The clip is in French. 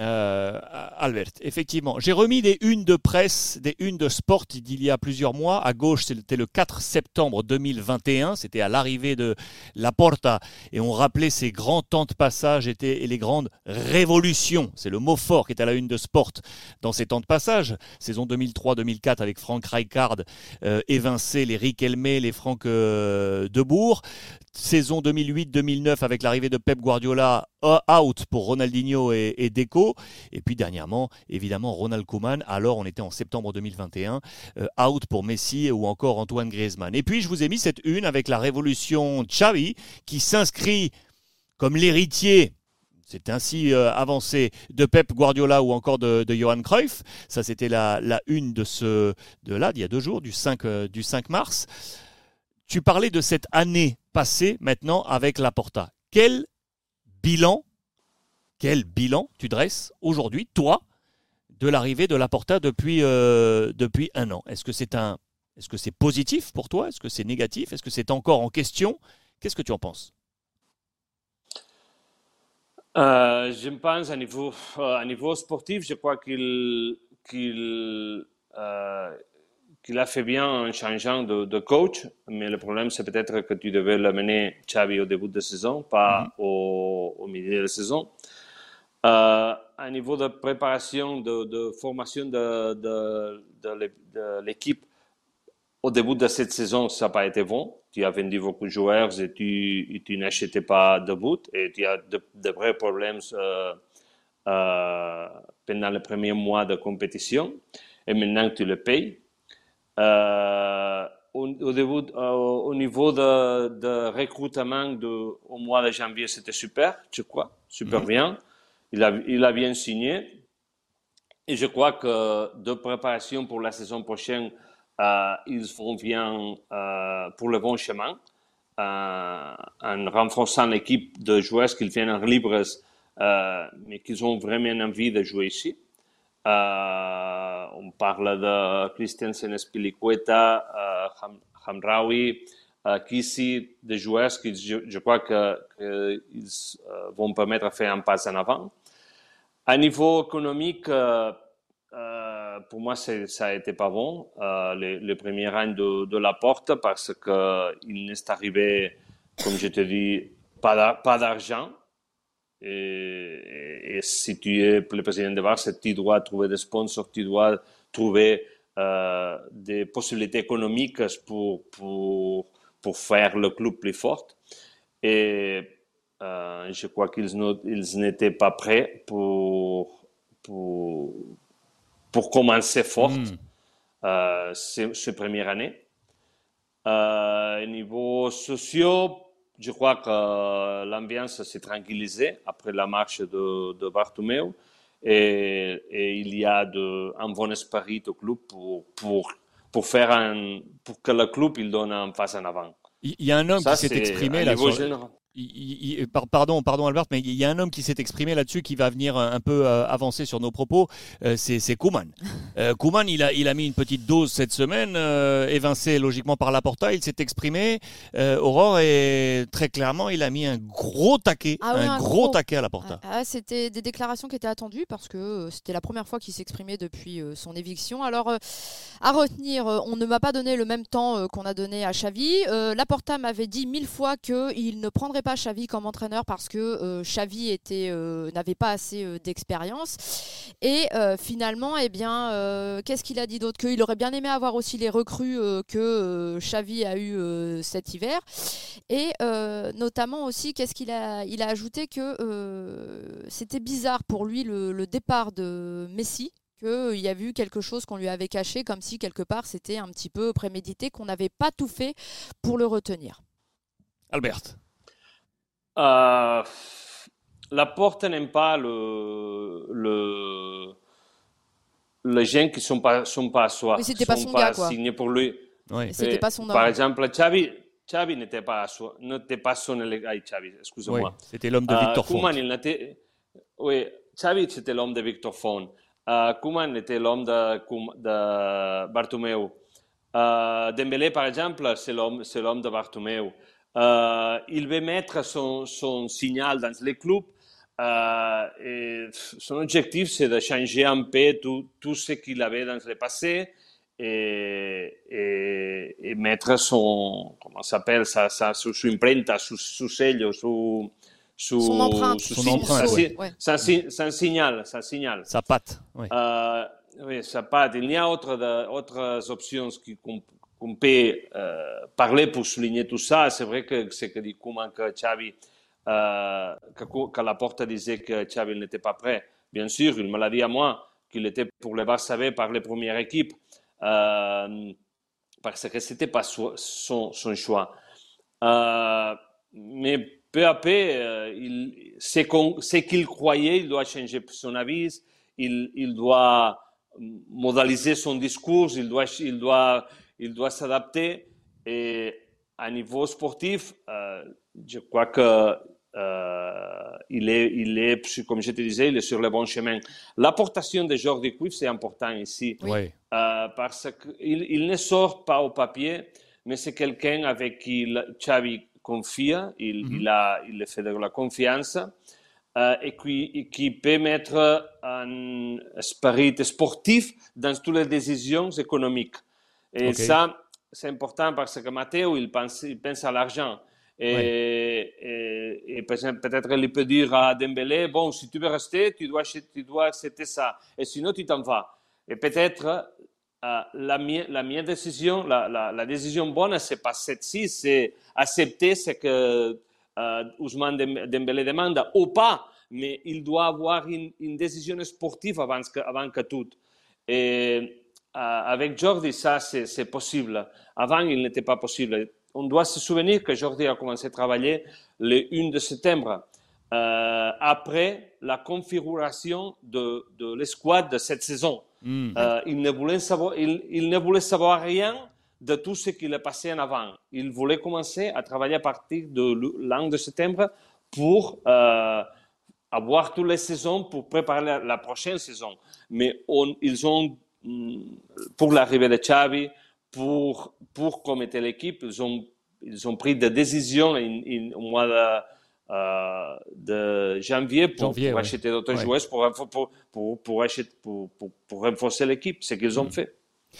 euh, Albert. Effectivement, j'ai remis des unes de presse, des unes de sport d'il y a plusieurs mois. À gauche, c'était le 4 septembre 2021. C'était à l'arrivée de La Porta. Et on rappelait ces grands temps de passage et les grandes révolutions. C'est le mot fort qui est à la une de sport dans ces temps de passage. Saison 2003-2004 avec Frank Rijkaard euh, évincé les Riquelme, les Franck euh, Debourg saison 2008-2009 avec l'arrivée de Pep Guardiola euh, out pour Ronaldinho et, Deco. Et puis dernièrement, évidemment, Ronald Koeman. Alors, on était en septembre 2021, euh, out pour Messi ou encore Antoine Griezmann. Et puis, je vous ai mis cette une avec la révolution Xavi qui s'inscrit comme l'héritier c'est ainsi euh, avancé de Pep Guardiola ou encore de, Johan Cruyff. Ça, c'était la, une de ce de là, d'il y a deux jours, du 5, du 5 mars. Tu parlais de cette année passée maintenant avec Laporta. Quel bilan, quel bilan tu dresses aujourd'hui, toi, de l'arrivée de Laporta depuis, euh, depuis un an? Est-ce que c'est un, est-ce que c'est positif pour toi? Est-ce que c'est négatif? Est-ce que c'est encore en question? Qu'est-ce que tu en penses? Euh, Je pense à niveau, euh, à niveau sportif, je crois qu'il qu'il qu'il a fait bien en changeant de, coach, mais le problème, c'est peut-être que tu devais l'amener Xavi au début de saison, pas mhm. au, milieu de la saison. Euh, à niveau de préparation, de, formation de, de l'équipe, au début de cette saison, ça n'a pas été bon. Tu as vendu beaucoup de joueurs et tu, tu n'achetais pas de but et tu as de, vrais problèmes euh, euh, pendant les premiers mois de compétition. Et maintenant, tu le payes. Euh, au, début, euh, au niveau de, de recrutement de, au mois de janvier, c'était super, je crois, super mhm. bien. Il a, il a bien signé. Et je crois que de préparation pour la saison prochaine, euh, ils vont bien pour le bon chemin, en renforçant l'équipe de joueurs qui viennent en libres, mais qui ont vraiment envie de jouer ici. Uh, on parle de Christensen Espilicueta, uh, Hamraoui, uh, Kissi, des joueurs qui, je, crois qu'ils que uh, vont permettre de faire un pas en avant. À niveau économique, pour moi, ça a été pas bon, le, le, premier rang de, de la porte, parce qu'il n'est arrivé, comme je te dis, pas d'argent. Et, si tu es le président de Barça, tu dois trouver des sponsors, tu dois trouver euh, des possibilités économiques pour, pour, pour, faire le club plus fort. Et euh, je crois qu'ils n'étaient pas prêts pour, pour, pour commencer fort mm. euh, cette, première année. Euh, niveau social, je crois que l'ambiance s'est tranquillisée après la marche de, de Bartomeu et, il y a de, un bon esprit au club pour, pour, pour, faire un, pour que le club il donne un pas en avant. Il y a un homme qui s'est exprimé là. Sur, pardon, pardon Albert, mais il y a un homme qui s'est exprimé là-dessus qui va venir un peu euh, avancer sur nos propos. Euh, c'est Kouman. Euh, Kouman, il a, il a mis une petite dose cette semaine, évincé logiquement par la Porta. Il s'est exprimé, Aurore, et très clairement, il a mis un gros taquet, ah un, gros, taquet à la Porta. Ah, ah, c'était des déclarations qui étaient attendues parce que c'était la première fois qu'il s'exprimait depuis son éviction. Alors, à retenir, on ne m'a pas donné le même temps qu'on a donné à Xavi. la Porta m'avait dit mille fois qu'il ne prendrait pas Xavi comme entraîneur parce que euh, Xavi était euh, n'avait pas assez euh, d'expérience. Et finalement, eh bien, qu'est-ce qu'il a dit d'autre Qu'il aurait bien aimé avoir aussi les recrues que Xavi a eu cet hiver. Et notamment aussi, qu'est-ce qu'il a Il a ajouté que c'était bizarre pour lui le, départ de Messi qu'il y a vu quelque chose qu'on lui avait caché, comme si quelque part c'était un petit peu prémédité, qu'on n'avait pas tout fait pour le retenir. Albert euh, la porte n'aime pas le, le, les gens qui ne sont pas, sont pas, soit, c'était pas son gars, quoi. signés pour lui. C'était pas son Par exemple, Xavi, Xavi n'était pas, n'était pas son élève. Xavi, excusez-moi. c'était l'homme de Victor Font. oui, Xavi, c'était l'homme de Victor Font. Uh, Koeman était l'homme de, de Bartomeu. Uh, Dembélé, par exemple, c'est l'homme, c'est l'homme de Bartomeu. Euh, il veut mettre son, son, signal dans les clubs. et son objectif, c'est de changer un peu tout, tout ce qu'il avait dans le passé et, et, mettre son, comment s'appelle, ça, ça, su, su imprenta, su, su sello, su, su, son empreinte, su, son empreinte, sa, ouais. sa, sa, signal, sa signal. Sa patte, oui. Euh, oui, sa patte. Il y a autre de, autres options qu'on qu peut euh, parler pour souligner tout ça. C'est vrai que c'est que dit comment que Xavi, euh, que, que la porte disait que Xavi n'était pas prêt. Bien sûr, il me l'a dit à moi qu'il était pour le Barça B par les premières équipes. Euh, parce que ce n'était pas son, choix. Euh, mais peu à peu, euh, il, ce qu'il croyait, il doit changer son avis, il, doit modaliser son discours, il doit, il doit s'adapter. Et à niveau sportif, euh, je crois que euh, il, est, il est, comme je te disais, il est sur le bon chemin. L'apportation de Jordi Cruyff, c'est important ici, oui. euh, parce qu'il il ne sort pas au papier, mais c'est quelqu'un avec qui Xavi confie, il, mm -hmm. il, a, il fait de la confiance, euh, et qui, et qui peut mettre un esprit sportif dans toutes les décisions économiques. Et okay. ça, c'est important parce que Matteo, il pense, il pense à l'argent. Et, et, et peut-être il peut dire à Dembélé, bon, si tu veux rester, tu dois, tu dois accepter ça. Et sinon, tu t'en vas. Et peut-être euh, la, la mienne décision, la, la, la décision bonne, c'est pas celle-ci, c'est accepter ce que euh, Ousmane Dembélé demande ou pas. Mais il doit avoir une, une décision sportive avant que, avant que tout. Et avec Jordi, ça, c'est possible. Avant, il n'était pas possible on doit se souvenir que Jordi a commencé à travailler le 1 de septembre, euh, après la configuration de, de l'escouade de cette saison. Mm. Euh, il, ne voulait savoir, il, il, ne voulait savoir rien de tout ce qui est passé en avant. Il voulait commencer à travailler à partir de l'an de septembre pour euh, avoir toutes les saisons pour préparer la, la prochaine saison. Mais on, ils ont, pour l'arrivée de Xavi, pour, pour commettre l'équipe, ils ont, ils ont pris des décisions au mois de, euh, de janvier pour, janvier, pour ouais. acheter d'autres ouais. joueurs, pour, pour, pour, pour, acheter, pour, pour, pour renforcer l'équipe, ce qu'ils ont mmh. fait.